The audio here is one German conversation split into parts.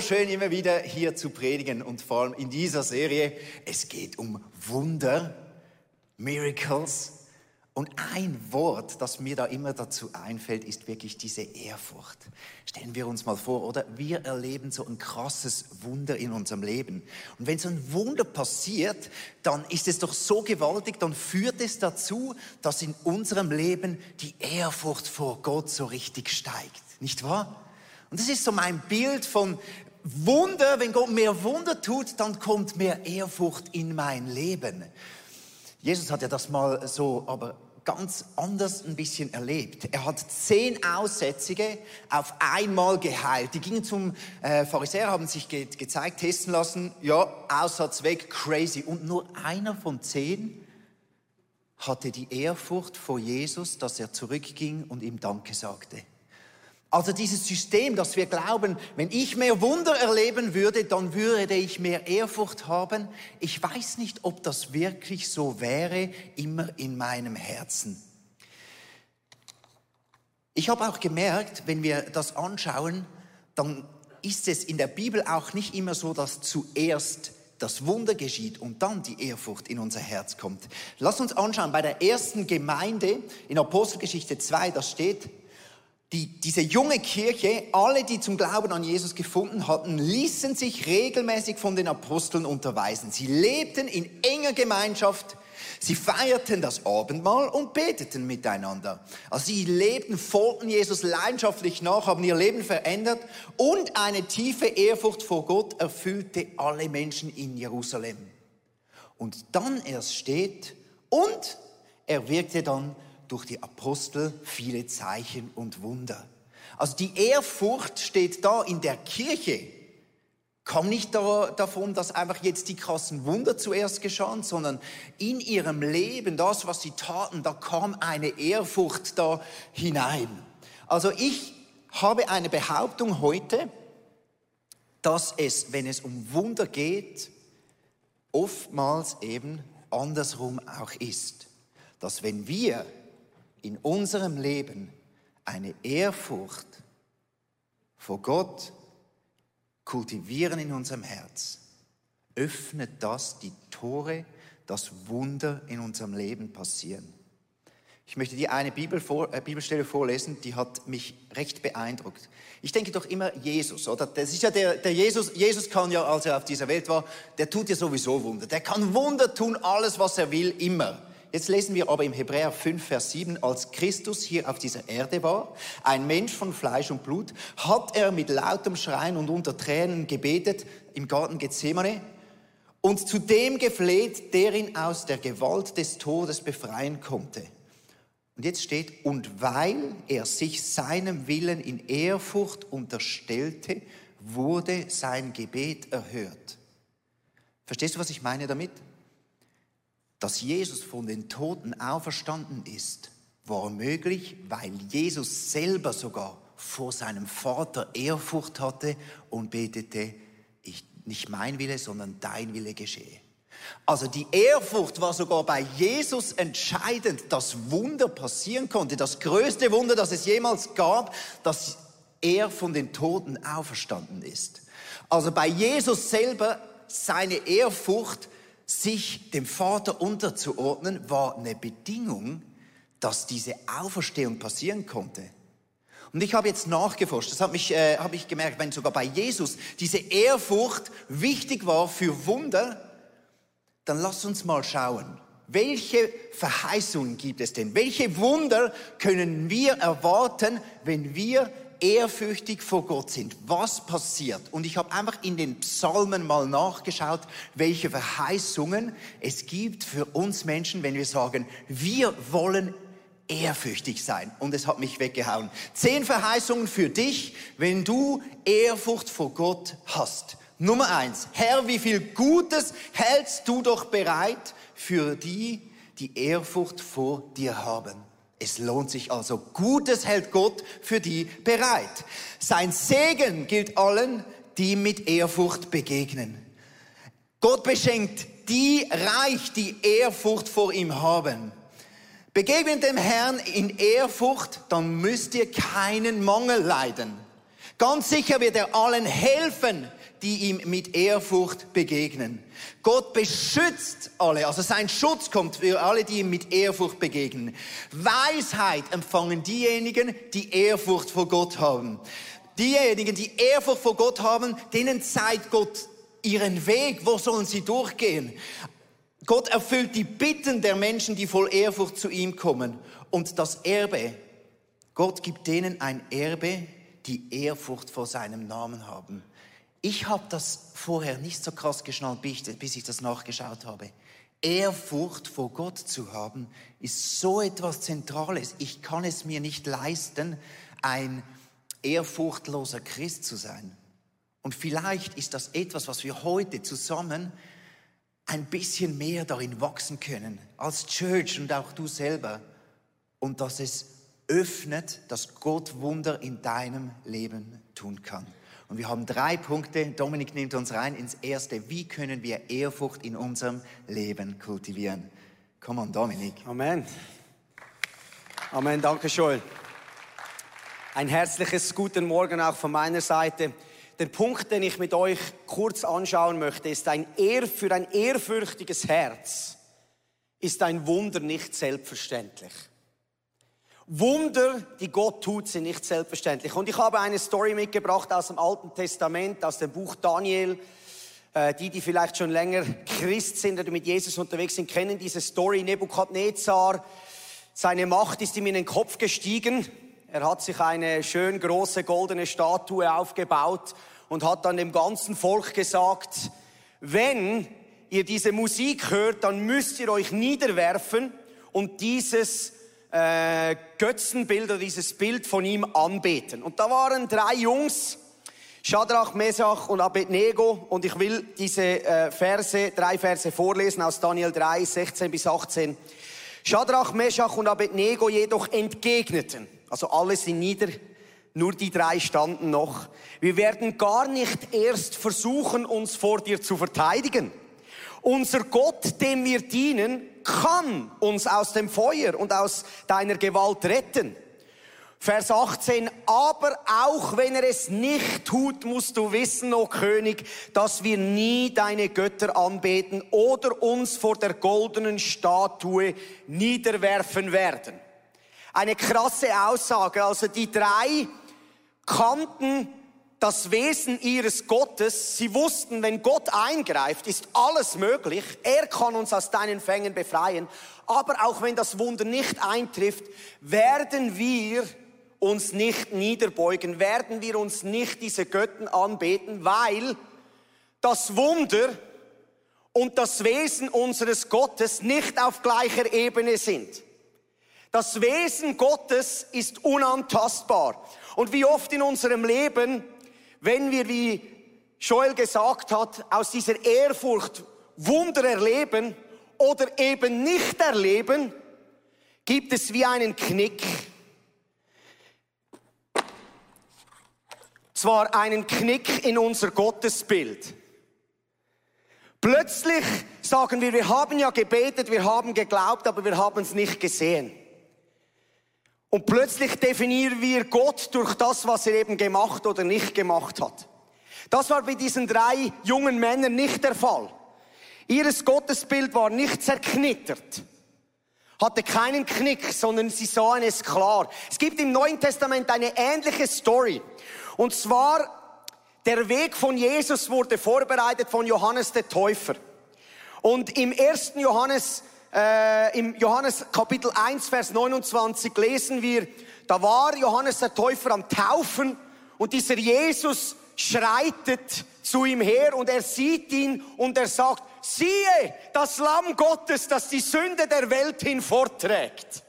schön, immer wieder hier zu predigen und vor allem in dieser Serie. Es geht um Wunder, Miracles. Und ein Wort, das mir da immer dazu einfällt, ist wirklich diese Ehrfurcht. Stellen wir uns mal vor, oder? Wir erleben so ein krasses Wunder in unserem Leben. Und wenn so ein Wunder passiert, dann ist es doch so gewaltig, dann führt es dazu, dass in unserem Leben die Ehrfurcht vor Gott so richtig steigt. Nicht wahr? Und das ist so mein Bild von Wunder. Wenn Gott mehr Wunder tut, dann kommt mehr Ehrfurcht in mein Leben. Jesus hat ja das mal so, aber ganz anders ein bisschen erlebt. Er hat zehn Aussätzige auf einmal geheilt. Die gingen zum äh, Pharisäer, haben sich ge gezeigt, testen lassen. Ja, Aussatz weg, crazy. Und nur einer von zehn hatte die Ehrfurcht vor Jesus, dass er zurückging und ihm Danke sagte. Also dieses System, dass wir glauben, wenn ich mehr Wunder erleben würde, dann würde ich mehr Ehrfurcht haben. Ich weiß nicht, ob das wirklich so wäre, immer in meinem Herzen. Ich habe auch gemerkt, wenn wir das anschauen, dann ist es in der Bibel auch nicht immer so, dass zuerst das Wunder geschieht und dann die Ehrfurcht in unser Herz kommt. Lass uns anschauen, bei der ersten Gemeinde in Apostelgeschichte 2, da steht, die, diese junge Kirche, alle, die zum Glauben an Jesus gefunden hatten, ließen sich regelmäßig von den Aposteln unterweisen. Sie lebten in enger Gemeinschaft, sie feierten das Abendmahl und beteten miteinander. Also sie lebten, folgten Jesus leidenschaftlich nach, haben ihr Leben verändert und eine tiefe Ehrfurcht vor Gott erfüllte alle Menschen in Jerusalem. Und dann erst steht, und er wirkte dann durch die Apostel viele Zeichen und Wunder. Also die Ehrfurcht steht da in der Kirche. Kam nicht da, davon, dass einfach jetzt die krassen Wunder zuerst geschahen, sondern in ihrem Leben, das, was sie taten, da kam eine Ehrfurcht da hinein. Also ich habe eine Behauptung heute, dass es, wenn es um Wunder geht, oftmals eben andersrum auch ist. Dass wenn wir in unserem Leben eine Ehrfurcht vor Gott kultivieren in unserem Herz, öffnet das die Tore, dass Wunder in unserem Leben passieren. Ich möchte dir eine Bibel vor, äh, Bibelstelle vorlesen, die hat mich recht beeindruckt. Ich denke doch immer Jesus, oder? Das ist ja der, der Jesus, Jesus kann ja, als er auf dieser Welt war, der tut ja sowieso Wunder. Der kann Wunder tun, alles, was er will, immer. Jetzt lesen wir aber im Hebräer 5, Vers 7, als Christus hier auf dieser Erde war, ein Mensch von Fleisch und Blut, hat er mit lautem Schreien und unter Tränen gebetet im Garten Gethsemane und zu dem gefleht, der ihn aus der Gewalt des Todes befreien konnte. Und jetzt steht, und weil er sich seinem Willen in Ehrfurcht unterstellte, wurde sein Gebet erhört. Verstehst du, was ich meine damit? Dass Jesus von den Toten auferstanden ist, war möglich, weil Jesus selber sogar vor seinem Vater Ehrfurcht hatte und betete, ich, nicht mein Wille, sondern dein Wille geschehe. Also die Ehrfurcht war sogar bei Jesus entscheidend, dass Wunder passieren konnte. Das größte Wunder, das es jemals gab, dass er von den Toten auferstanden ist. Also bei Jesus selber seine Ehrfurcht sich dem Vater unterzuordnen, war eine Bedingung, dass diese Auferstehung passieren konnte. Und ich habe jetzt nachgeforscht, das habe mich, äh, habe ich gemerkt, wenn sogar bei Jesus diese Ehrfurcht wichtig war für Wunder, dann lass uns mal schauen, welche Verheißungen gibt es denn? Welche Wunder können wir erwarten, wenn wir ehrfürchtig vor Gott sind, was passiert? Und ich habe einfach in den Psalmen mal nachgeschaut, welche Verheißungen es gibt für uns Menschen, wenn wir sagen, wir wollen ehrfürchtig sein. Und es hat mich weggehauen. Zehn Verheißungen für dich, wenn du Ehrfurcht vor Gott hast. Nummer eins. Herr, wie viel Gutes hältst du doch bereit für die, die Ehrfurcht vor dir haben? Es lohnt sich also. Gutes hält Gott für die bereit. Sein Segen gilt allen, die mit Ehrfurcht begegnen. Gott beschenkt die reich, die Ehrfurcht vor ihm haben. Begegnet dem Herrn in Ehrfurcht, dann müsst ihr keinen Mangel leiden. Ganz sicher wird er allen helfen, die ihm mit Ehrfurcht begegnen. Gott beschützt alle, also sein Schutz kommt für alle, die ihm mit Ehrfurcht begegnen. Weisheit empfangen diejenigen, die Ehrfurcht vor Gott haben. Diejenigen, die Ehrfurcht vor Gott haben, denen zeigt Gott ihren Weg, wo sollen sie durchgehen. Gott erfüllt die Bitten der Menschen, die voll Ehrfurcht zu ihm kommen. Und das Erbe, Gott gibt denen ein Erbe, die Ehrfurcht vor seinem Namen haben. Ich habe das vorher nicht so krass geschnallt, bis ich das nachgeschaut habe. Ehrfurcht vor Gott zu haben, ist so etwas Zentrales. Ich kann es mir nicht leisten, ein ehrfurchtloser Christ zu sein. Und vielleicht ist das etwas, was wir heute zusammen ein bisschen mehr darin wachsen können, als Church und auch du selber. Und dass es öffnet, dass Gott Wunder in deinem Leben tun kann. Und wir haben drei Punkte. Dominik nimmt uns rein ins erste. Wie können wir Ehrfurcht in unserem Leben kultivieren? Komm on, Dominik. Amen. Amen, danke schön. Ein herzliches guten Morgen auch von meiner Seite. Der Punkt, den ich mit euch kurz anschauen möchte, ist ein Ehr für ein ehrfürchtiges Herz ist ein Wunder nicht selbstverständlich. Wunder, die Gott tut, sind nicht selbstverständlich. Und ich habe eine Story mitgebracht aus dem Alten Testament, aus dem Buch Daniel. Äh, die, die vielleicht schon länger Christ sind oder mit Jesus unterwegs sind, kennen diese Story. Nebukadnezar, seine Macht ist ihm in den Kopf gestiegen. Er hat sich eine schön große goldene Statue aufgebaut und hat dann dem ganzen Volk gesagt, wenn ihr diese Musik hört, dann müsst ihr euch niederwerfen und dieses äh, Götzenbild oder dieses Bild von ihm anbeten. Und da waren drei Jungs, Shadrach, Mesach und Abednego. Und ich will diese äh, Verse, drei Verse vorlesen aus Daniel 3, 16 bis 18. Shadrach, Meshach und Abednego jedoch entgegneten, also alle sind nieder, nur die drei standen noch. Wir werden gar nicht erst versuchen, uns vor dir zu verteidigen. Unser Gott, dem wir dienen, kann uns aus dem Feuer und aus deiner Gewalt retten. Vers 18, aber auch wenn er es nicht tut, musst du wissen, o König, dass wir nie deine Götter anbeten oder uns vor der goldenen Statue niederwerfen werden. Eine krasse Aussage, also die drei kannten das Wesen ihres Gottes. Sie wussten, wenn Gott eingreift, ist alles möglich. Er kann uns aus deinen Fängen befreien. Aber auch wenn das Wunder nicht eintrifft, werden wir uns nicht niederbeugen, werden wir uns nicht diese Götten anbeten, weil das Wunder und das Wesen unseres Gottes nicht auf gleicher Ebene sind. Das Wesen Gottes ist unantastbar. Und wie oft in unserem Leben wenn wir, wie Joel gesagt hat, aus dieser Ehrfurcht Wunder erleben oder eben nicht erleben, gibt es wie einen Knick. Zwar einen Knick in unser Gottesbild. Plötzlich sagen wir, wir haben ja gebetet, wir haben geglaubt, aber wir haben es nicht gesehen. Und plötzlich definieren wir Gott durch das, was er eben gemacht oder nicht gemacht hat. Das war bei diesen drei jungen Männern nicht der Fall. Ihres Gottesbild war nicht zerknittert, hatte keinen Knick, sondern sie sahen es klar. Es gibt im Neuen Testament eine ähnliche Story. Und zwar, der Weg von Jesus wurde vorbereitet von Johannes der Täufer. Und im ersten Johannes äh, im Johannes Kapitel 1, Vers 29 lesen wir, da war Johannes der Täufer am Taufen und dieser Jesus schreitet zu ihm her und er sieht ihn und er sagt, siehe, das Lamm Gottes, das die Sünde der Welt hinfortträgt.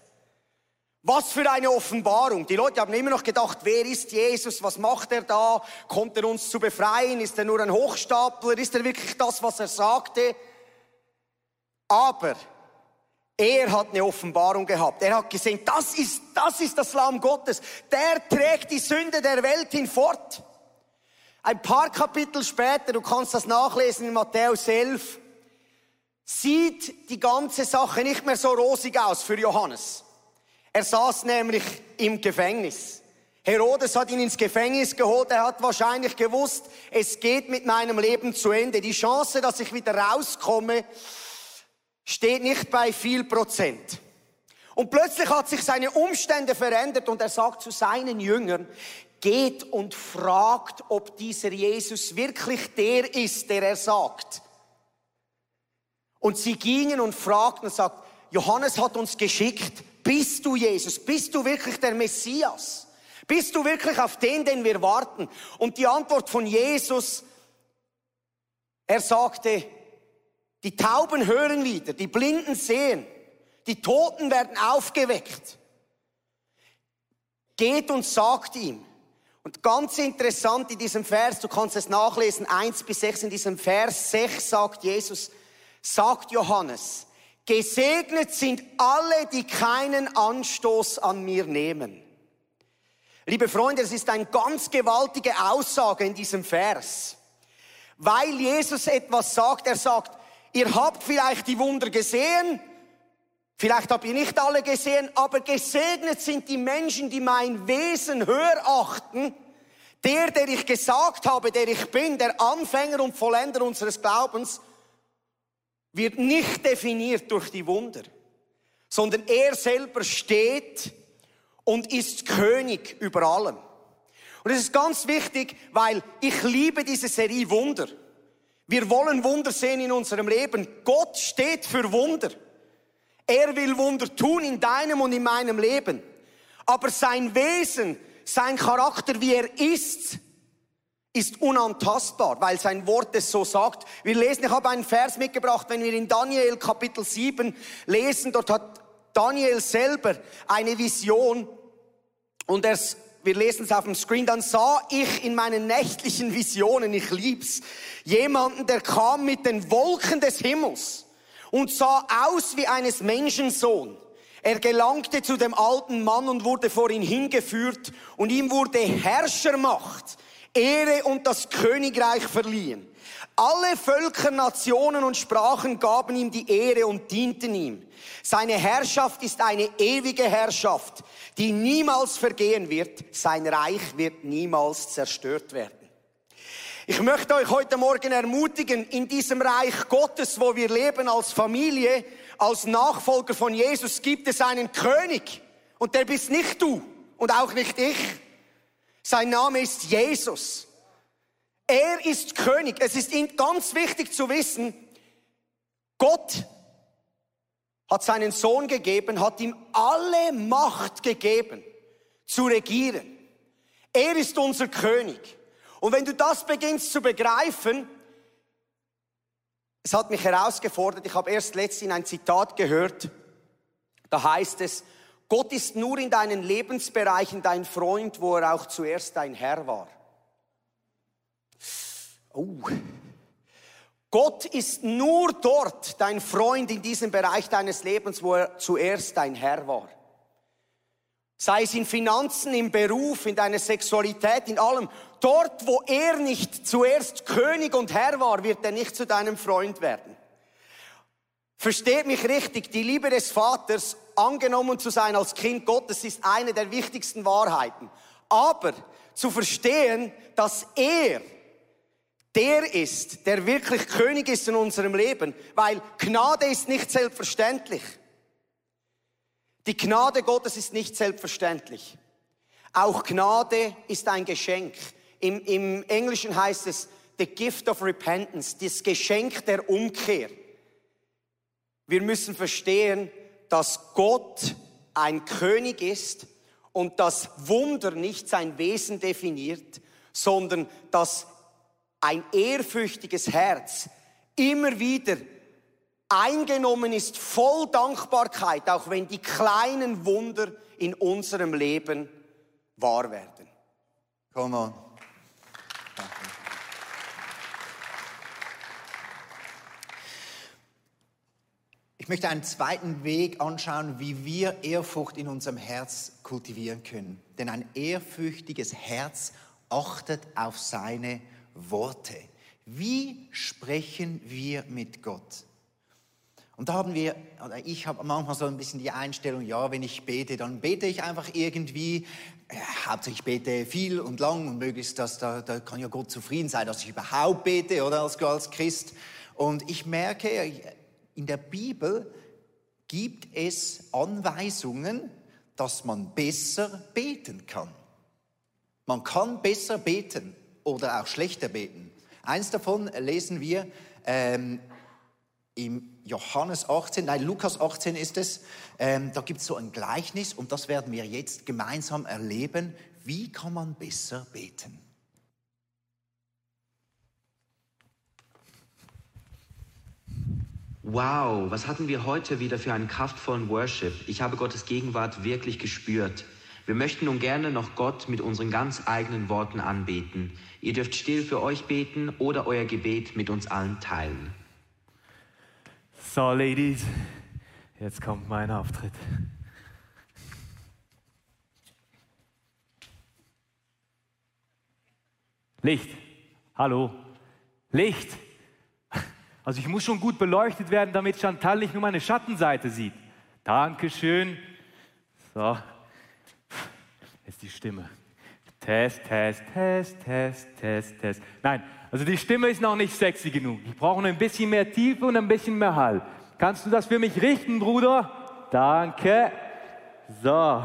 Was für eine Offenbarung. Die Leute haben immer noch gedacht, wer ist Jesus? Was macht er da? Kommt er uns zu befreien? Ist er nur ein Hochstapler? Ist er wirklich das, was er sagte? Aber er hat eine Offenbarung gehabt. Er hat gesehen, das ist, das ist das Lamm Gottes. Der trägt die Sünde der Welt hinfort. Ein paar Kapitel später, du kannst das nachlesen in Matthäus 11, sieht die ganze Sache nicht mehr so rosig aus für Johannes. Er saß nämlich im Gefängnis. Herodes hat ihn ins Gefängnis geholt. Er hat wahrscheinlich gewusst, es geht mit meinem Leben zu Ende. Die Chance, dass ich wieder rauskomme, steht nicht bei viel Prozent. Und plötzlich hat sich seine Umstände verändert und er sagt zu seinen Jüngern, geht und fragt, ob dieser Jesus wirklich der ist, der er sagt. Und sie gingen und fragten und sagten, Johannes hat uns geschickt, bist du Jesus? Bist du wirklich der Messias? Bist du wirklich auf den, den wir warten? Und die Antwort von Jesus, er sagte, die Tauben hören wieder, die Blinden sehen, die Toten werden aufgeweckt. Geht und sagt ihm. Und ganz interessant in diesem Vers, du kannst es nachlesen, eins bis sechs in diesem Vers sechs sagt Jesus, sagt Johannes, gesegnet sind alle, die keinen Anstoß an mir nehmen. Liebe Freunde, es ist eine ganz gewaltige Aussage in diesem Vers, weil Jesus etwas sagt. Er sagt, ihr habt vielleicht die Wunder gesehen, vielleicht habt ihr nicht alle gesehen, aber gesegnet sind die Menschen, die mein Wesen höher achten. Der, der ich gesagt habe, der ich bin, der Anfänger und Vollender unseres Glaubens, wird nicht definiert durch die Wunder, sondern er selber steht und ist König über allem. Und es ist ganz wichtig, weil ich liebe diese Serie Wunder. Wir wollen Wunder sehen in unserem Leben. Gott steht für Wunder. Er will Wunder tun in deinem und in meinem Leben. Aber sein Wesen, sein Charakter, wie er ist, ist unantastbar, weil sein Wort es so sagt. Wir lesen, ich habe einen Vers mitgebracht, wenn wir in Daniel Kapitel 7 lesen, dort hat Daniel selber eine Vision und er, wir lesen es auf dem Screen, dann sah ich in meinen nächtlichen Visionen, ich lieb's, jemanden, der kam mit den Wolken des Himmels und sah aus wie eines Menschensohn. Er gelangte zu dem alten Mann und wurde vor ihn hingeführt und ihm wurde Herrschermacht Ehre und das Königreich verliehen. Alle Völker, Nationen und Sprachen gaben ihm die Ehre und dienten ihm. Seine Herrschaft ist eine ewige Herrschaft, die niemals vergehen wird. Sein Reich wird niemals zerstört werden. Ich möchte euch heute Morgen ermutigen, in diesem Reich Gottes, wo wir leben als Familie, als Nachfolger von Jesus, gibt es einen König. Und der bist nicht du und auch nicht ich. Sein Name ist Jesus. Er ist König. Es ist ganz wichtig zu wissen, Gott hat seinen Sohn gegeben, hat ihm alle Macht gegeben, zu regieren. Er ist unser König. Und wenn du das beginnst zu begreifen, es hat mich herausgefordert, ich habe erst letztens ein Zitat gehört, da heißt es, Gott ist nur in deinen Lebensbereichen dein Freund, wo er auch zuerst dein Herr war. Oh. Gott ist nur dort dein Freund in diesem Bereich deines Lebens, wo er zuerst dein Herr war. Sei es in Finanzen, im Beruf, in deiner Sexualität, in allem. Dort, wo er nicht zuerst König und Herr war, wird er nicht zu deinem Freund werden. Versteht mich richtig, die Liebe des Vaters, angenommen zu sein als Kind Gottes, ist eine der wichtigsten Wahrheiten. Aber zu verstehen, dass er der ist, der wirklich König ist in unserem Leben, weil Gnade ist nicht selbstverständlich. Die Gnade Gottes ist nicht selbstverständlich. Auch Gnade ist ein Geschenk. Im, Im Englischen heißt es the gift of repentance, das Geschenk der Umkehr. Wir müssen verstehen, dass Gott ein König ist und das Wunder nicht sein Wesen definiert, sondern dass ein ehrfürchtiges Herz immer wieder eingenommen ist, voll Dankbarkeit, auch wenn die kleinen Wunder in unserem Leben wahr werden. Come on. Ich möchte einen zweiten Weg anschauen, wie wir Ehrfurcht in unserem Herz kultivieren können. Denn ein ehrfürchtiges Herz achtet auf seine Worte. Wie sprechen wir mit Gott? Und da haben wir, oder ich habe manchmal so ein bisschen die Einstellung, ja, wenn ich bete, dann bete ich einfach irgendwie. Ja, hauptsächlich bete viel und lang und möglichst, dass da, da kann ja Gott zufrieden sein, dass ich überhaupt bete oder als, als Christ. Und ich merke, in der Bibel gibt es Anweisungen, dass man besser beten kann. Man kann besser beten oder auch schlechter beten. Eins davon lesen wir ähm, im Johannes 18, nein, Lukas 18 ist es. Ähm, da gibt es so ein Gleichnis und das werden wir jetzt gemeinsam erleben. Wie kann man besser beten? Wow, was hatten wir heute wieder für einen kraftvollen Worship? Ich habe Gottes Gegenwart wirklich gespürt. Wir möchten nun gerne noch Gott mit unseren ganz eigenen Worten anbeten. Ihr dürft still für euch beten oder euer Gebet mit uns allen teilen. So, Ladies, jetzt kommt mein Auftritt. Licht. Hallo. Licht. Also ich muss schon gut beleuchtet werden, damit Chantal nicht nur meine Schattenseite sieht. Dankeschön. So. Jetzt die Stimme. Test, Test, Test, Test, Test, Test. Nein, also die Stimme ist noch nicht sexy genug. Ich brauche ein bisschen mehr Tiefe und ein bisschen mehr Hall. Kannst du das für mich richten, Bruder? Danke. So.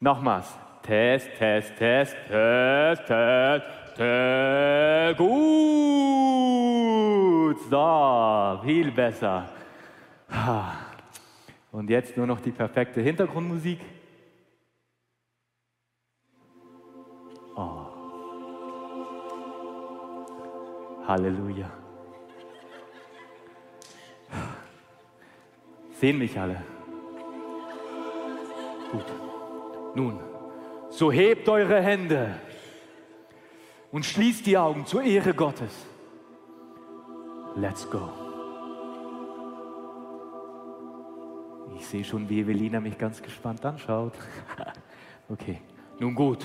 Nochmals. Test, Test, Test, Test, Test. Gut. So, viel besser. Und jetzt nur noch die perfekte Hintergrundmusik. Oh. Halleluja. Sehen mich alle. Gut. Nun, so hebt eure Hände und schließt die Augen zur Ehre Gottes. Let's go. Sehe schon, wie Evelina mich ganz gespannt anschaut. okay, nun gut.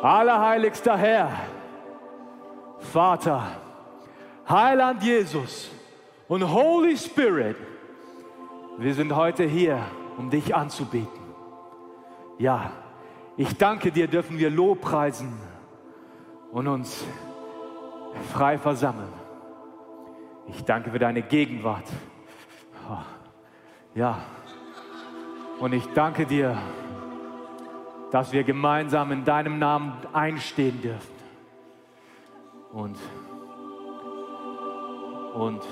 Allerheiligster Herr, Vater, Heiland Jesus und Holy Spirit, wir sind heute hier, um dich anzubeten. Ja, ich danke dir, dürfen wir Lobpreisen und uns frei versammeln. Ich danke für deine Gegenwart. Ja, und ich danke dir, dass wir gemeinsam in deinem Namen einstehen dürfen. Und, und,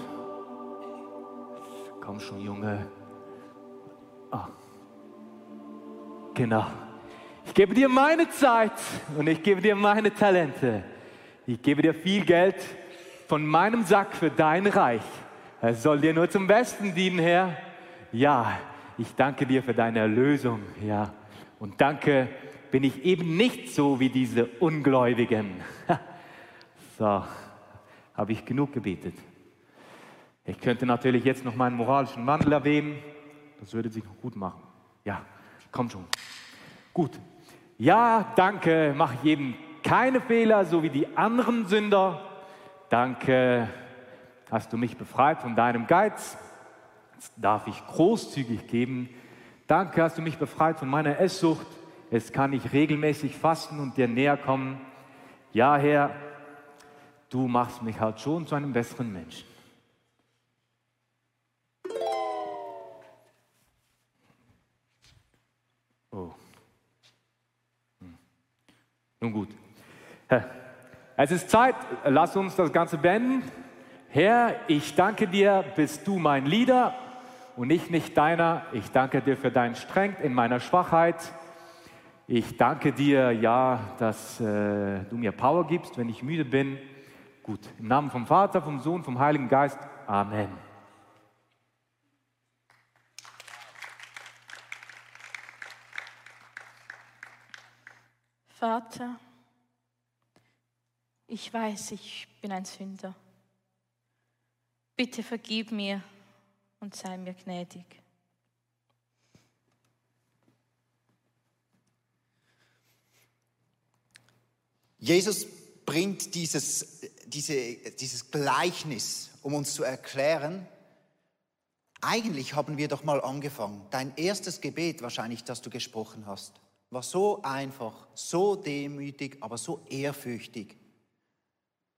komm schon, Junge. Ah, genau. Ich gebe dir meine Zeit und ich gebe dir meine Talente. Ich gebe dir viel Geld von meinem Sack für dein Reich. Es soll dir nur zum Besten dienen, Herr. Ja, ich danke dir für deine Erlösung, ja. Und danke, bin ich eben nicht so wie diese Ungläubigen. so, habe ich genug gebetet. Ich könnte natürlich jetzt noch meinen moralischen Wandel erwähnen. Das würde sich noch gut machen. Ja, komm schon. Gut, ja, danke, mach jedem keine Fehler, so wie die anderen Sünder. Danke, hast du mich befreit von deinem Geiz. Darf ich großzügig geben. Danke, hast du mich befreit von meiner Esssucht. Jetzt kann ich regelmäßig fasten und dir näher kommen. Ja, Herr, du machst mich halt schon zu einem besseren Menschen. Oh. Nun gut. Es ist Zeit, lass uns das Ganze beenden. Herr, ich danke dir, bist du mein Leader und ich nicht deiner. Ich danke dir für deinen Strength in meiner Schwachheit. Ich danke dir, ja, dass äh, du mir Power gibst, wenn ich müde bin. Gut, im Namen vom Vater, vom Sohn, vom Heiligen Geist. Amen. Vater, ich weiß, ich bin ein Sünder. Bitte vergib mir und sei mir gnädig. Jesus bringt dieses, diese, dieses Gleichnis, um uns zu erklären, eigentlich haben wir doch mal angefangen. Dein erstes Gebet wahrscheinlich, das du gesprochen hast, war so einfach, so demütig, aber so ehrfürchtig.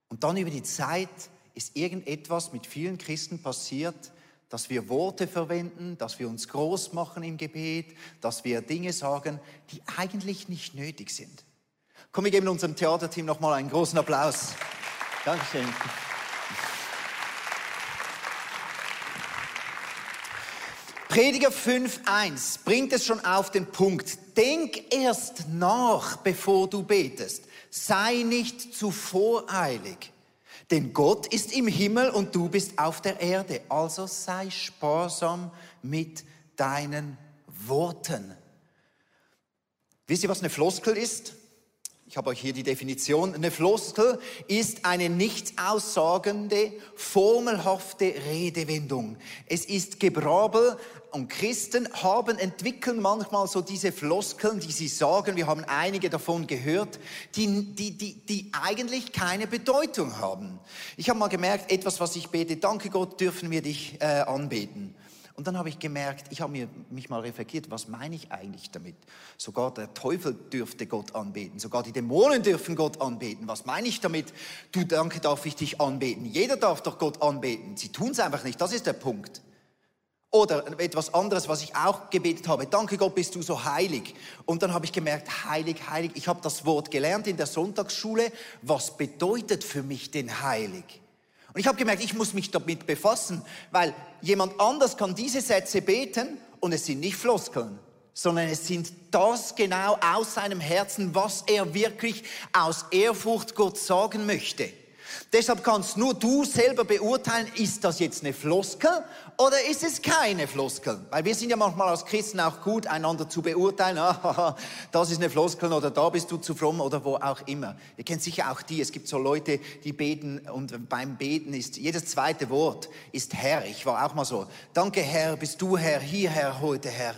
Und dann über die Zeit ist irgendetwas mit vielen Christen passiert, dass wir Worte verwenden, dass wir uns groß machen im Gebet, dass wir Dinge sagen, die eigentlich nicht nötig sind. Komm, wir geben unserem Theaterteam nochmal einen großen Applaus. Dankeschön. Prediger 5.1 bringt es schon auf den Punkt. Denk erst nach, bevor du betest. Sei nicht zu voreilig. Denn Gott ist im Himmel und du bist auf der Erde. Also sei sparsam mit deinen Worten. Wisst ihr, was eine Floskel ist? Ich habe euch hier die Definition. Eine Floskel ist eine nicht aussagende, formelhafte Redewendung. Es ist Gebrabel und Christen haben, entwickeln manchmal so diese Floskeln, die sie sagen, wir haben einige davon gehört, die, die, die, die eigentlich keine Bedeutung haben. Ich habe mal gemerkt, etwas, was ich bete, danke Gott, dürfen wir dich äh, anbeten. Und dann habe ich gemerkt, ich habe mich mal reflektiert, was meine ich eigentlich damit? Sogar der Teufel dürfte Gott anbeten, sogar die Dämonen dürfen Gott anbeten. Was meine ich damit? Du, danke, darf ich dich anbeten. Jeder darf doch Gott anbeten. Sie tun es einfach nicht, das ist der Punkt. Oder etwas anderes, was ich auch gebetet habe. Danke Gott, bist du so heilig. Und dann habe ich gemerkt, heilig, heilig. Ich habe das Wort gelernt in der Sonntagsschule. Was bedeutet für mich denn heilig? Und ich habe gemerkt, ich muss mich damit befassen, weil jemand anders kann diese Sätze beten und es sind nicht Floskeln, sondern es sind das genau aus seinem Herzen, was er wirklich aus Ehrfurcht Gott sagen möchte. Deshalb kannst nur du selber beurteilen, ist das jetzt eine Floskel oder ist es keine Floskel? Weil wir sind ja manchmal als Christen auch gut, einander zu beurteilen. Das ist eine Floskel oder da bist du zu fromm oder wo auch immer. Ihr kennt sicher auch die. Es gibt so Leute, die beten und beim Beten ist jedes zweite Wort ist Herr. Ich war auch mal so. Danke Herr, bist du Herr, hierher heute Herr.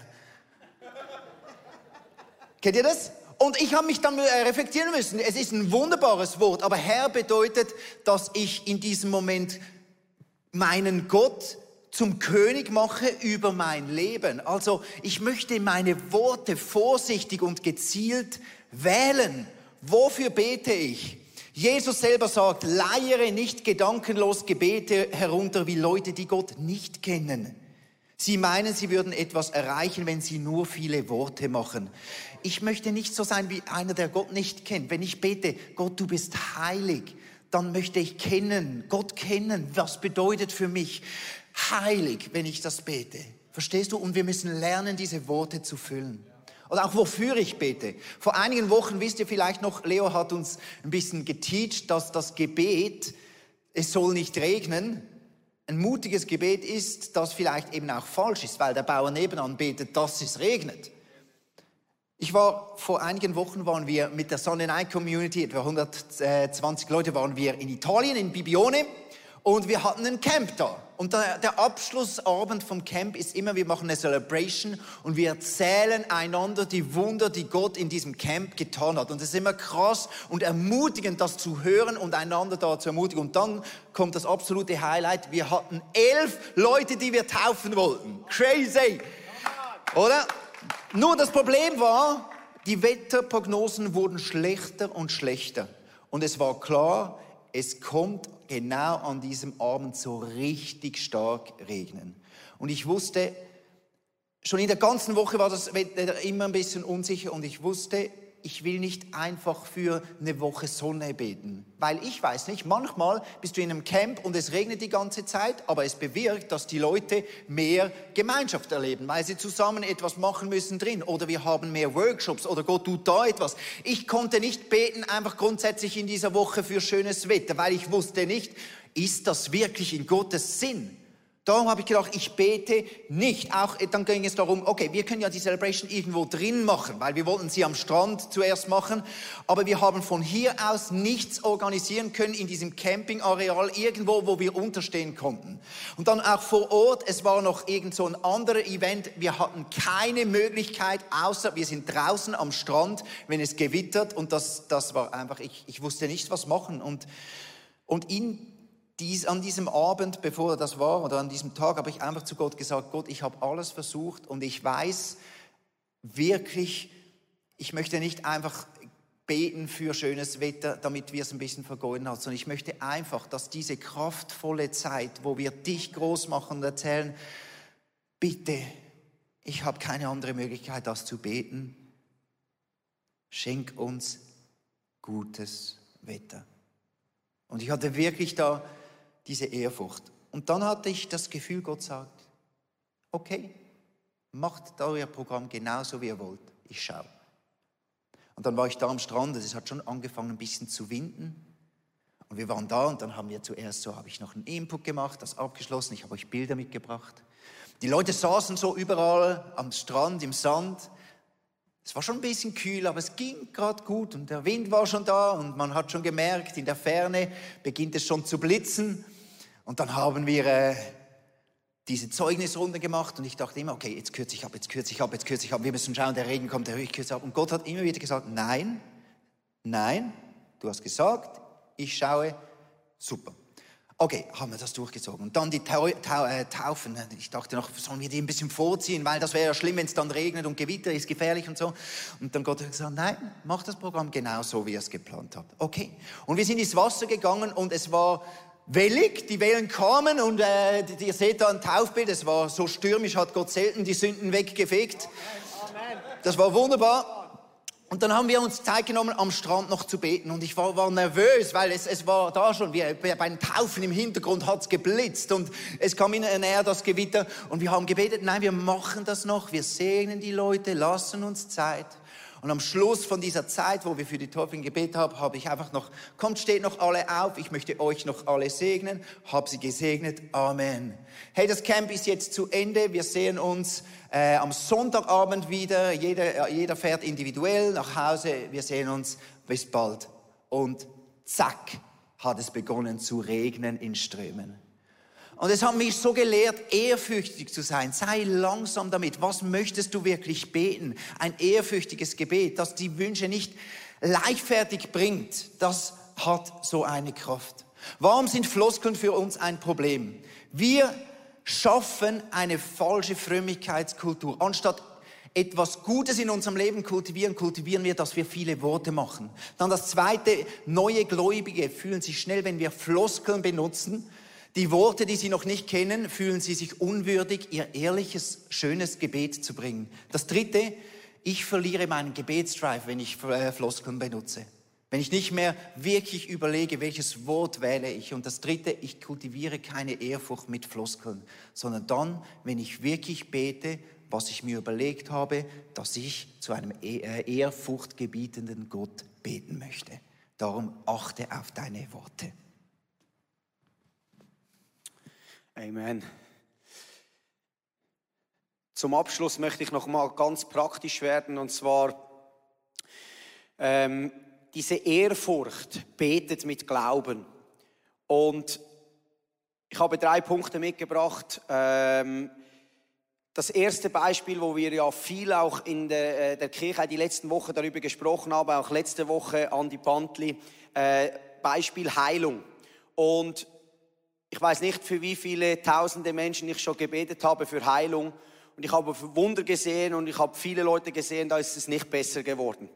Kennt ihr das? Und ich habe mich dann äh, reflektieren müssen. Es ist ein wunderbares Wort, aber Herr bedeutet, dass ich in diesem Moment meinen Gott zum König mache über mein Leben. Also ich möchte meine Worte vorsichtig und gezielt wählen. Wofür bete ich? Jesus selber sagt, leiere nicht gedankenlos Gebete herunter wie Leute, die Gott nicht kennen. Sie meinen, sie würden etwas erreichen, wenn sie nur viele Worte machen. Ich möchte nicht so sein wie einer, der Gott nicht kennt. Wenn ich bete, Gott, du bist heilig, dann möchte ich kennen, Gott kennen. Was bedeutet für mich heilig, wenn ich das bete? Verstehst du? Und wir müssen lernen, diese Worte zu füllen. Oder auch wofür ich bete. Vor einigen Wochen, wisst ihr vielleicht noch, Leo hat uns ein bisschen geteacht, dass das Gebet, es soll nicht regnen, ein mutiges Gebet ist, das vielleicht eben auch falsch ist, weil der Bauer nebenan betet, dass es regnet. Ich war vor einigen Wochen waren wir mit der Sunday Night Community, etwa 120 Leute waren wir in Italien, in Bibione und wir hatten ein Camp da. Und der, der, Abschlussabend vom Camp ist immer, wir machen eine Celebration und wir erzählen einander die Wunder, die Gott in diesem Camp getan hat. Und es ist immer krass und ermutigend, das zu hören und einander da zu ermutigen. Und dann kommt das absolute Highlight. Wir hatten elf Leute, die wir taufen wollten. Crazy. Oder? Nur das Problem war, die Wetterprognosen wurden schlechter und schlechter. Und es war klar, es kommt genau an diesem Abend so richtig stark regnen. Und ich wusste, schon in der ganzen Woche war das Wetter immer ein bisschen unsicher und ich wusste, ich will nicht einfach für eine Woche Sonne beten. Weil ich weiß nicht, manchmal bist du in einem Camp und es regnet die ganze Zeit, aber es bewirkt, dass die Leute mehr Gemeinschaft erleben, weil sie zusammen etwas machen müssen drin. Oder wir haben mehr Workshops oder Gott tut da etwas. Ich konnte nicht beten einfach grundsätzlich in dieser Woche für schönes Wetter, weil ich wusste nicht, ist das wirklich in Gottes Sinn? Darum habe ich gedacht, ich bete nicht. Auch dann ging es darum, okay, wir können ja die Celebration irgendwo drin machen, weil wir wollten sie am Strand zuerst machen, aber wir haben von hier aus nichts organisieren können in diesem Campingareal irgendwo, wo wir unterstehen konnten. Und dann auch vor Ort, es war noch irgend so ein anderer Event. Wir hatten keine Möglichkeit, außer wir sind draußen am Strand, wenn es gewittert und das, das war einfach, ich, ich wusste nicht, was machen und Und in dies, an diesem Abend, bevor das war, oder an diesem Tag, habe ich einfach zu Gott gesagt, Gott, ich habe alles versucht und ich weiß wirklich, ich möchte nicht einfach beten für schönes Wetter, damit wir es ein bisschen vergeuden haben, sondern ich möchte einfach, dass diese kraftvolle Zeit, wo wir dich groß machen und erzählen, bitte, ich habe keine andere Möglichkeit, das zu beten, schenk uns gutes Wetter. Und ich hatte wirklich da diese Ehrfurcht. Und dann hatte ich das Gefühl, Gott sagt, okay, macht euer Programm genauso, wie ihr wollt. Ich schaue. Und dann war ich da am Strand, es hat schon angefangen ein bisschen zu winden. Und wir waren da und dann haben wir zuerst so, habe ich noch einen Input gemacht, das abgeschlossen, ich habe euch Bilder mitgebracht. Die Leute saßen so überall am Strand, im Sand. Es war schon ein bisschen kühl, aber es ging gerade gut und der Wind war schon da und man hat schon gemerkt, in der Ferne beginnt es schon zu blitzen. Und dann haben wir äh, diese Zeugnisrunde gemacht und ich dachte immer, okay, jetzt kürze ich ab, jetzt kürze ich ab, jetzt kürze ich ab, wir müssen schauen, der Regen kommt, der ich kürze ab. Und Gott hat immer wieder gesagt, nein, nein, du hast gesagt, ich schaue, super. Okay, haben wir das durchgezogen. Und dann die Tau Tau äh, Taufen. Ich dachte noch, sollen wir die ein bisschen vorziehen, weil das wäre ja schlimm, wenn es dann regnet und Gewitter ist gefährlich und so. Und dann Gott hat gesagt, nein, mach das Programm genau so, wie ihr es geplant habt. Okay. Und wir sind ins Wasser gegangen und es war wellig, die Wellen kamen und äh, ihr seht da ein Taufbild, es war so stürmisch, hat Gott selten die Sünden weggefegt. Das war wunderbar. Und dann haben wir uns Zeit genommen, am Strand noch zu beten. Und ich war, war nervös, weil es, es war da schon, wie bei den Taufen im Hintergrund hat es geblitzt und es kam immer näher das Gewitter. Und wir haben gebetet, nein, wir machen das noch, wir segnen die Leute, lassen uns Zeit. Und am Schluss von dieser Zeit, wo wir für die Taufe gebetet haben, habe ich einfach noch, kommt, steht noch alle auf, ich möchte euch noch alle segnen, habe sie gesegnet, Amen. Hey, das Camp ist jetzt zu Ende, wir sehen uns äh, am Sonntagabend wieder, jeder, jeder fährt individuell nach Hause, wir sehen uns, bis bald. Und zack, hat es begonnen zu regnen in Strömen. Und es hat mich so gelehrt, ehrfürchtig zu sein. Sei langsam damit. Was möchtest du wirklich beten? Ein ehrfürchtiges Gebet, das die Wünsche nicht leichtfertig bringt, das hat so eine Kraft. Warum sind Floskeln für uns ein Problem? Wir schaffen eine falsche Frömmigkeitskultur. Anstatt etwas Gutes in unserem Leben kultivieren, kultivieren wir, dass wir viele Worte machen. Dann das zweite, neue Gläubige fühlen sich schnell, wenn wir Floskeln benutzen, die Worte, die sie noch nicht kennen, fühlen sie sich unwürdig, ihr ehrliches, schönes Gebet zu bringen. Das Dritte, ich verliere meinen Gebetsdrive, wenn ich äh, Floskeln benutze. Wenn ich nicht mehr wirklich überlege, welches Wort wähle ich. Und das Dritte, ich kultiviere keine Ehrfurcht mit Floskeln, sondern dann, wenn ich wirklich bete, was ich mir überlegt habe, dass ich zu einem e-, äh, ehrfurchtgebietenden Gott beten möchte. Darum achte auf deine Worte. Amen. Zum Abschluss möchte ich noch mal ganz praktisch werden und zwar ähm, diese Ehrfurcht betet mit Glauben und ich habe drei Punkte mitgebracht. Ähm, das erste Beispiel, wo wir ja viel auch in der, äh, der Kirche die letzten Wochen darüber gesprochen haben, auch letzte Woche an die Pantli, äh, Beispiel Heilung. Und ich weiß nicht, für wie viele tausende Menschen ich schon gebetet habe für Heilung. Und ich habe Wunder gesehen und ich habe viele Leute gesehen, da ist es nicht besser geworden.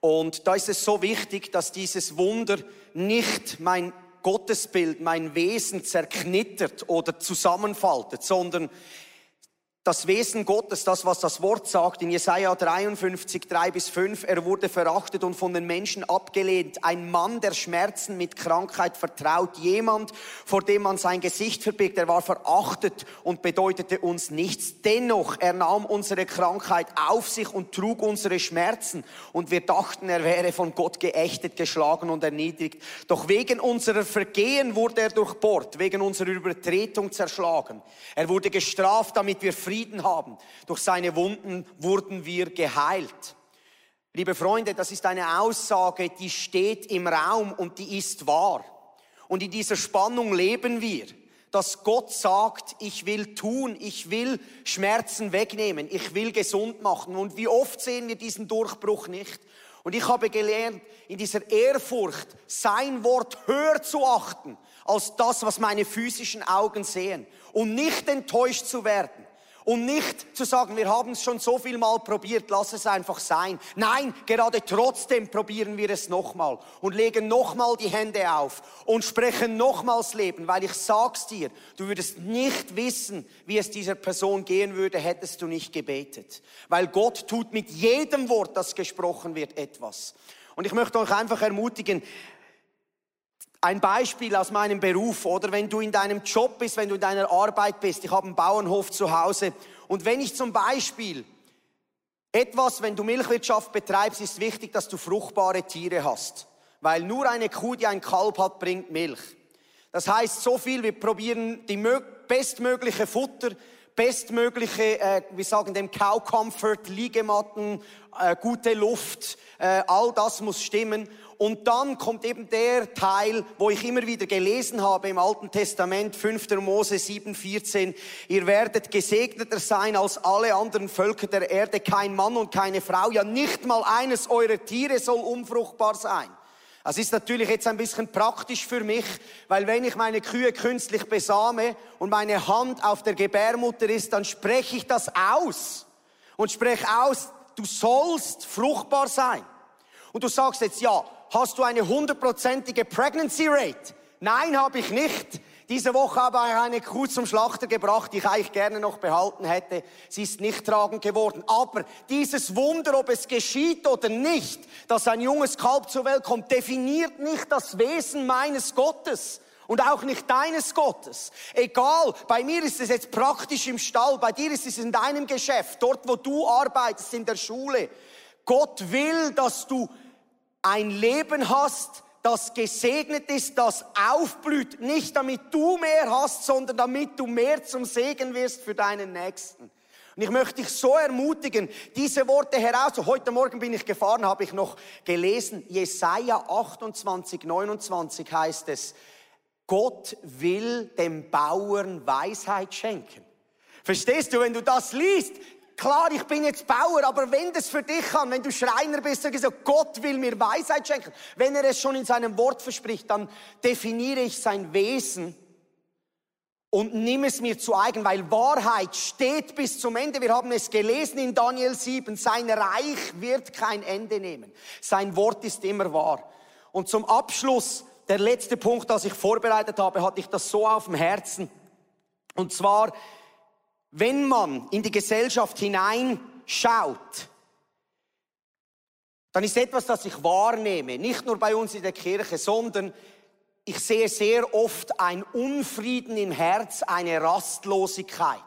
Und da ist es so wichtig, dass dieses Wunder nicht mein Gottesbild, mein Wesen zerknittert oder zusammenfaltet, sondern das Wesen Gottes, das, was das Wort sagt, in Jesaja 53, 3 bis 5, er wurde verachtet und von den Menschen abgelehnt. Ein Mann, der Schmerzen mit Krankheit vertraut. Jemand, vor dem man sein Gesicht verbirgt. Er war verachtet und bedeutete uns nichts. Dennoch, er nahm unsere Krankheit auf sich und trug unsere Schmerzen. Und wir dachten, er wäre von Gott geächtet, geschlagen und erniedrigt. Doch wegen unserer Vergehen wurde er durchbohrt, wegen unserer Übertretung zerschlagen. Er wurde gestraft, damit wir Frieden Frieden haben. Durch seine Wunden wurden wir geheilt. Liebe Freunde, das ist eine Aussage, die steht im Raum und die ist wahr. Und in dieser Spannung leben wir, dass Gott sagt, ich will tun, ich will Schmerzen wegnehmen, ich will gesund machen. Und wie oft sehen wir diesen Durchbruch nicht? Und ich habe gelernt, in dieser Ehrfurcht sein Wort höher zu achten als das, was meine physischen Augen sehen. Und nicht enttäuscht zu werden. Und nicht zu sagen, wir haben es schon so viel mal probiert, lass es einfach sein. Nein, gerade trotzdem probieren wir es nochmal und legen nochmal die Hände auf und sprechen nochmals Leben, weil ich sag's dir, du würdest nicht wissen, wie es dieser Person gehen würde, hättest du nicht gebetet. Weil Gott tut mit jedem Wort, das gesprochen wird, etwas. Und ich möchte euch einfach ermutigen, ein Beispiel aus meinem Beruf oder wenn du in deinem Job bist, wenn du in deiner Arbeit bist. Ich habe einen Bauernhof zu Hause und wenn ich zum Beispiel etwas, wenn du Milchwirtschaft betreibst, ist wichtig, dass du fruchtbare Tiere hast, weil nur eine Kuh, die ein Kalb hat, bringt Milch. Das heißt so viel, wir probieren die bestmögliche Futter, bestmögliche, äh, wir sagen dem Cow Comfort, Liegematten, äh, gute Luft, äh, all das muss stimmen. Und dann kommt eben der Teil, wo ich immer wieder gelesen habe im Alten Testament, 5. Mose 7, 14. Ihr werdet gesegneter sein als alle anderen Völker der Erde. Kein Mann und keine Frau, ja nicht mal eines eurer Tiere soll unfruchtbar sein. Das ist natürlich jetzt ein bisschen praktisch für mich, weil wenn ich meine Kühe künstlich besame und meine Hand auf der Gebärmutter ist, dann spreche ich das aus und spreche aus, du sollst fruchtbar sein. Und du sagst jetzt, ja, hast du eine hundertprozentige Pregnancy Rate? Nein, habe ich nicht. Diese Woche habe ich eine Kuh zum Schlachter gebracht, die ich eigentlich gerne noch behalten hätte. Sie ist nicht tragend geworden. Aber dieses Wunder, ob es geschieht oder nicht, dass ein junges Kalb zur Welt kommt, definiert nicht das Wesen meines Gottes. Und auch nicht deines Gottes. Egal, bei mir ist es jetzt praktisch im Stall, bei dir ist es in deinem Geschäft, dort wo du arbeitest, in der Schule. Gott will, dass du ein Leben hast, das gesegnet ist, das aufblüht, nicht damit du mehr hast, sondern damit du mehr zum Segen wirst für deinen Nächsten. Und ich möchte dich so ermutigen, diese Worte heraus. Heute Morgen bin ich gefahren, habe ich noch gelesen, Jesaja 28, 29 heißt es, Gott will dem Bauern Weisheit schenken. Verstehst du, wenn du das liest, Klar, ich bin jetzt Bauer, aber wenn das für dich kann, wenn du Schreiner bist, dann gesagt, Gott will mir Weisheit schenken. Wenn er es schon in seinem Wort verspricht, dann definiere ich sein Wesen und nimm es mir zu eigen, weil Wahrheit steht bis zum Ende. Wir haben es gelesen in Daniel 7. Sein Reich wird kein Ende nehmen. Sein Wort ist immer wahr. Und zum Abschluss, der letzte Punkt, das ich vorbereitet habe, hatte ich das so auf dem Herzen. Und zwar, wenn man in die Gesellschaft hineinschaut, dann ist etwas, das ich wahrnehme, nicht nur bei uns in der Kirche, sondern ich sehe sehr oft ein Unfrieden im Herz, eine Rastlosigkeit.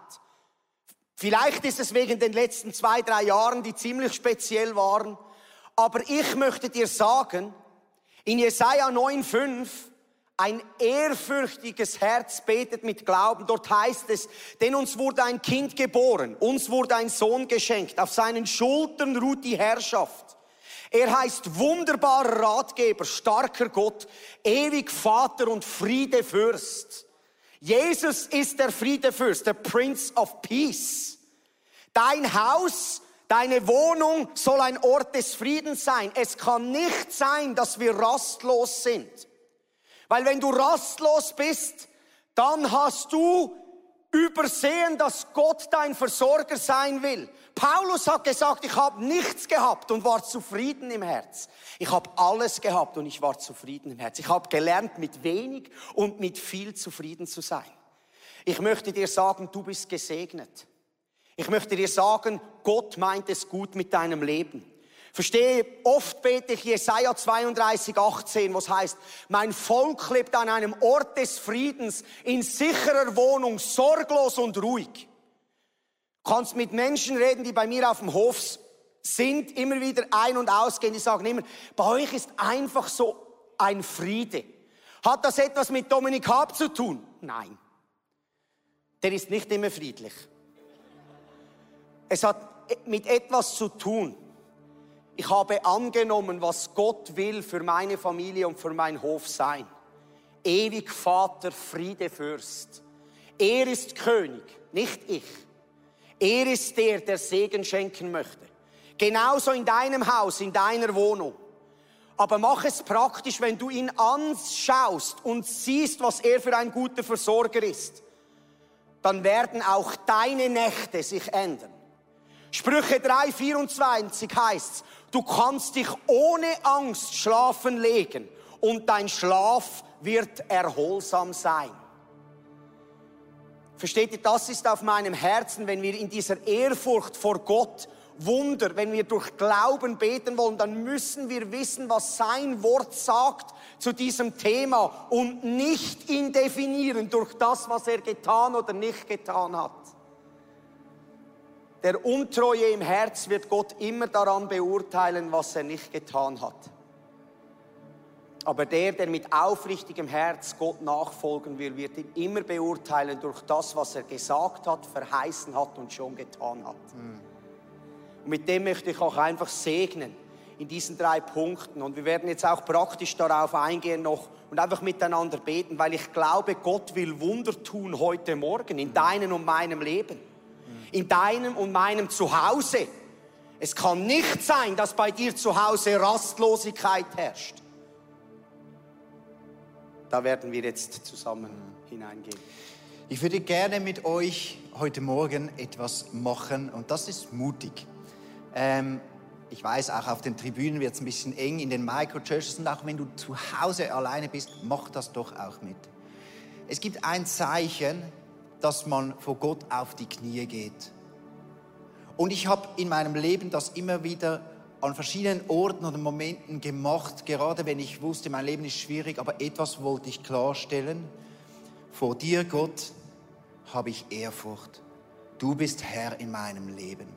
Vielleicht ist es wegen den letzten zwei, drei Jahren, die ziemlich speziell waren, aber ich möchte dir sagen, in Jesaja 9,5 ein ehrfürchtiges Herz betet mit Glauben. Dort heißt es, denn uns wurde ein Kind geboren, uns wurde ein Sohn geschenkt, auf seinen Schultern ruht die Herrschaft. Er heißt wunderbarer Ratgeber, starker Gott, ewig Vater und Friedefürst. Jesus ist der Friedefürst, der Prince of Peace. Dein Haus, deine Wohnung soll ein Ort des Friedens sein. Es kann nicht sein, dass wir rastlos sind. Weil wenn du rastlos bist, dann hast du übersehen, dass Gott dein Versorger sein will. Paulus hat gesagt, ich habe nichts gehabt und war zufrieden im Herz. Ich habe alles gehabt und ich war zufrieden im Herz. Ich habe gelernt, mit wenig und mit viel zufrieden zu sein. Ich möchte dir sagen, du bist gesegnet. Ich möchte dir sagen, Gott meint es gut mit deinem Leben. Verstehe, oft bete ich Jesaja 32, 18, was heißt, mein Volk lebt an einem Ort des Friedens, in sicherer Wohnung, sorglos und ruhig. Du kannst mit Menschen reden, die bei mir auf dem Hof sind, immer wieder ein- und ausgehen, die sagen immer, bei euch ist einfach so ein Friede. Hat das etwas mit Dominik Hab zu tun? Nein. Der ist nicht immer friedlich. Es hat mit etwas zu tun ich habe angenommen, was Gott will für meine Familie und für mein Hof sein. Ewig Vater, Friede Fürst. Er ist König, nicht ich. Er ist der, der Segen schenken möchte. Genauso in deinem Haus, in deiner Wohnung. Aber mach es praktisch, wenn du ihn anschaust und siehst, was er für ein guter Versorger ist. Dann werden auch deine Nächte sich ändern. Sprüche 3,24 heißt, du kannst dich ohne Angst schlafen legen und dein Schlaf wird erholsam sein. Versteht ihr, das ist auf meinem Herzen, wenn wir in dieser Ehrfurcht vor Gott Wunder, wenn wir durch Glauben beten wollen, dann müssen wir wissen, was sein Wort sagt zu diesem Thema und nicht ihn definieren durch das, was er getan oder nicht getan hat. Der Untreue im Herz wird Gott immer daran beurteilen, was er nicht getan hat. Aber der, der mit aufrichtigem Herz Gott nachfolgen will, wird ihn immer beurteilen durch das, was er gesagt hat, verheißen hat und schon getan hat. Mhm. Und mit dem möchte ich auch einfach segnen in diesen drei Punkten. Und wir werden jetzt auch praktisch darauf eingehen noch und einfach miteinander beten, weil ich glaube, Gott will Wunder tun heute Morgen in deinem und meinem Leben, in deinem und meinem Zuhause. Es kann nicht sein, dass bei dir zu Hause Rastlosigkeit herrscht. Da werden wir jetzt zusammen hineingehen. Ich würde gerne mit euch heute Morgen etwas machen und das ist mutig. Ähm, ich weiß, auch auf den Tribünen wird es ein bisschen eng in den Microchurches und auch wenn du zu Hause alleine bist, mach das doch auch mit. Es gibt ein Zeichen, dass man vor Gott auf die Knie geht. Und ich habe in meinem Leben das immer wieder an verschiedenen Orten oder Momenten gemacht, gerade wenn ich wusste, mein Leben ist schwierig, aber etwas wollte ich klarstellen. Vor dir, Gott, habe ich Ehrfurcht. Du bist Herr in meinem Leben.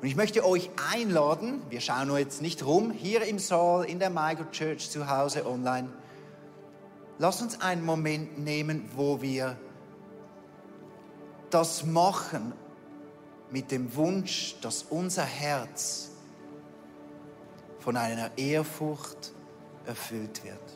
Und ich möchte euch einladen, wir schauen nur jetzt nicht rum, hier im Saal, in der Michael Church zu Hause online. Lass uns einen Moment nehmen, wo wir das machen mit dem Wunsch, dass unser Herz von einer Ehrfurcht erfüllt wird.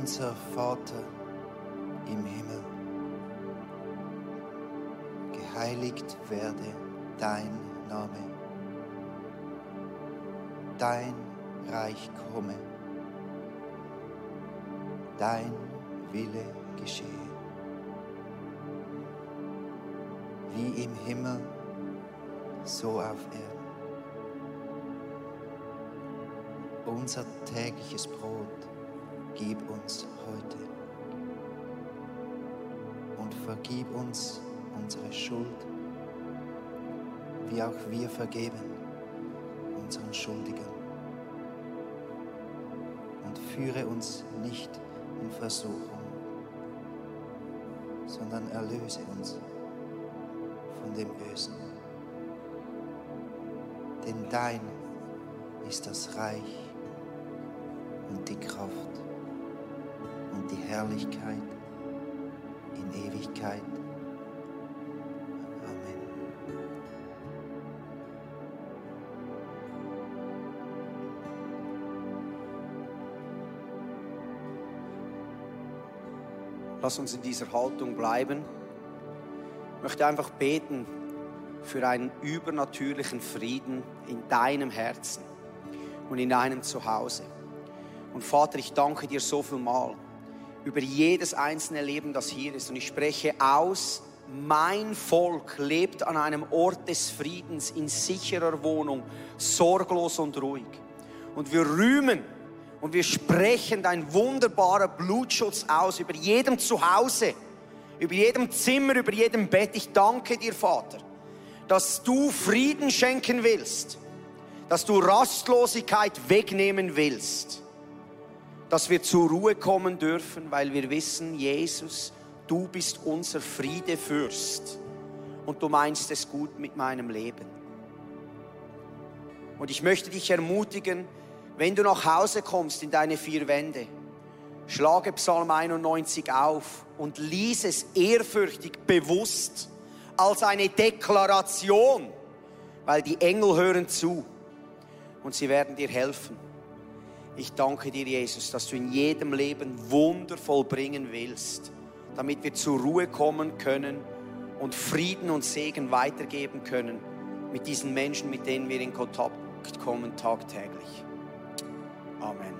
Unser Vater im Himmel. Geheiligt werde dein Name. Dein Reich komme. Dein Wille geschehe. Wie im Himmel, so auf Erden. Unser tägliches Brot gib uns heute und vergib uns unsere Schuld, wie auch wir vergeben unseren Schuldigen. Und führe uns nicht in Versuchung, sondern erlöse uns von dem Bösen. Denn dein ist das Reich und die Kraft und die Herrlichkeit in Ewigkeit. Amen. Lass uns in dieser Haltung bleiben. Ich möchte einfach beten für einen übernatürlichen Frieden in deinem Herzen und in deinem Zuhause. Und Vater, ich danke dir so viel mal über jedes einzelne Leben, das hier ist. Und ich spreche aus mein Volk lebt an einem Ort des Friedens, in sicherer Wohnung, sorglos und ruhig. Und wir rühmen und wir sprechen dein wunderbarer Blutschutz aus über jedem Zuhause, über jedem Zimmer, über jedem Bett. Ich danke dir, Vater, dass du Frieden schenken willst, dass du Rastlosigkeit wegnehmen willst, dass wir zur Ruhe kommen dürfen, weil wir wissen, Jesus, du bist unser Friedefürst und du meinst es gut mit meinem Leben. Und ich möchte dich ermutigen, wenn du nach Hause kommst in deine vier Wände, schlage Psalm 91 auf und lies es ehrfürchtig, bewusst, als eine Deklaration, weil die Engel hören zu und sie werden dir helfen. Ich danke dir, Jesus, dass du in jedem Leben Wunder vollbringen willst, damit wir zur Ruhe kommen können und Frieden und Segen weitergeben können mit diesen Menschen, mit denen wir in Kontakt kommen tagtäglich. Amen.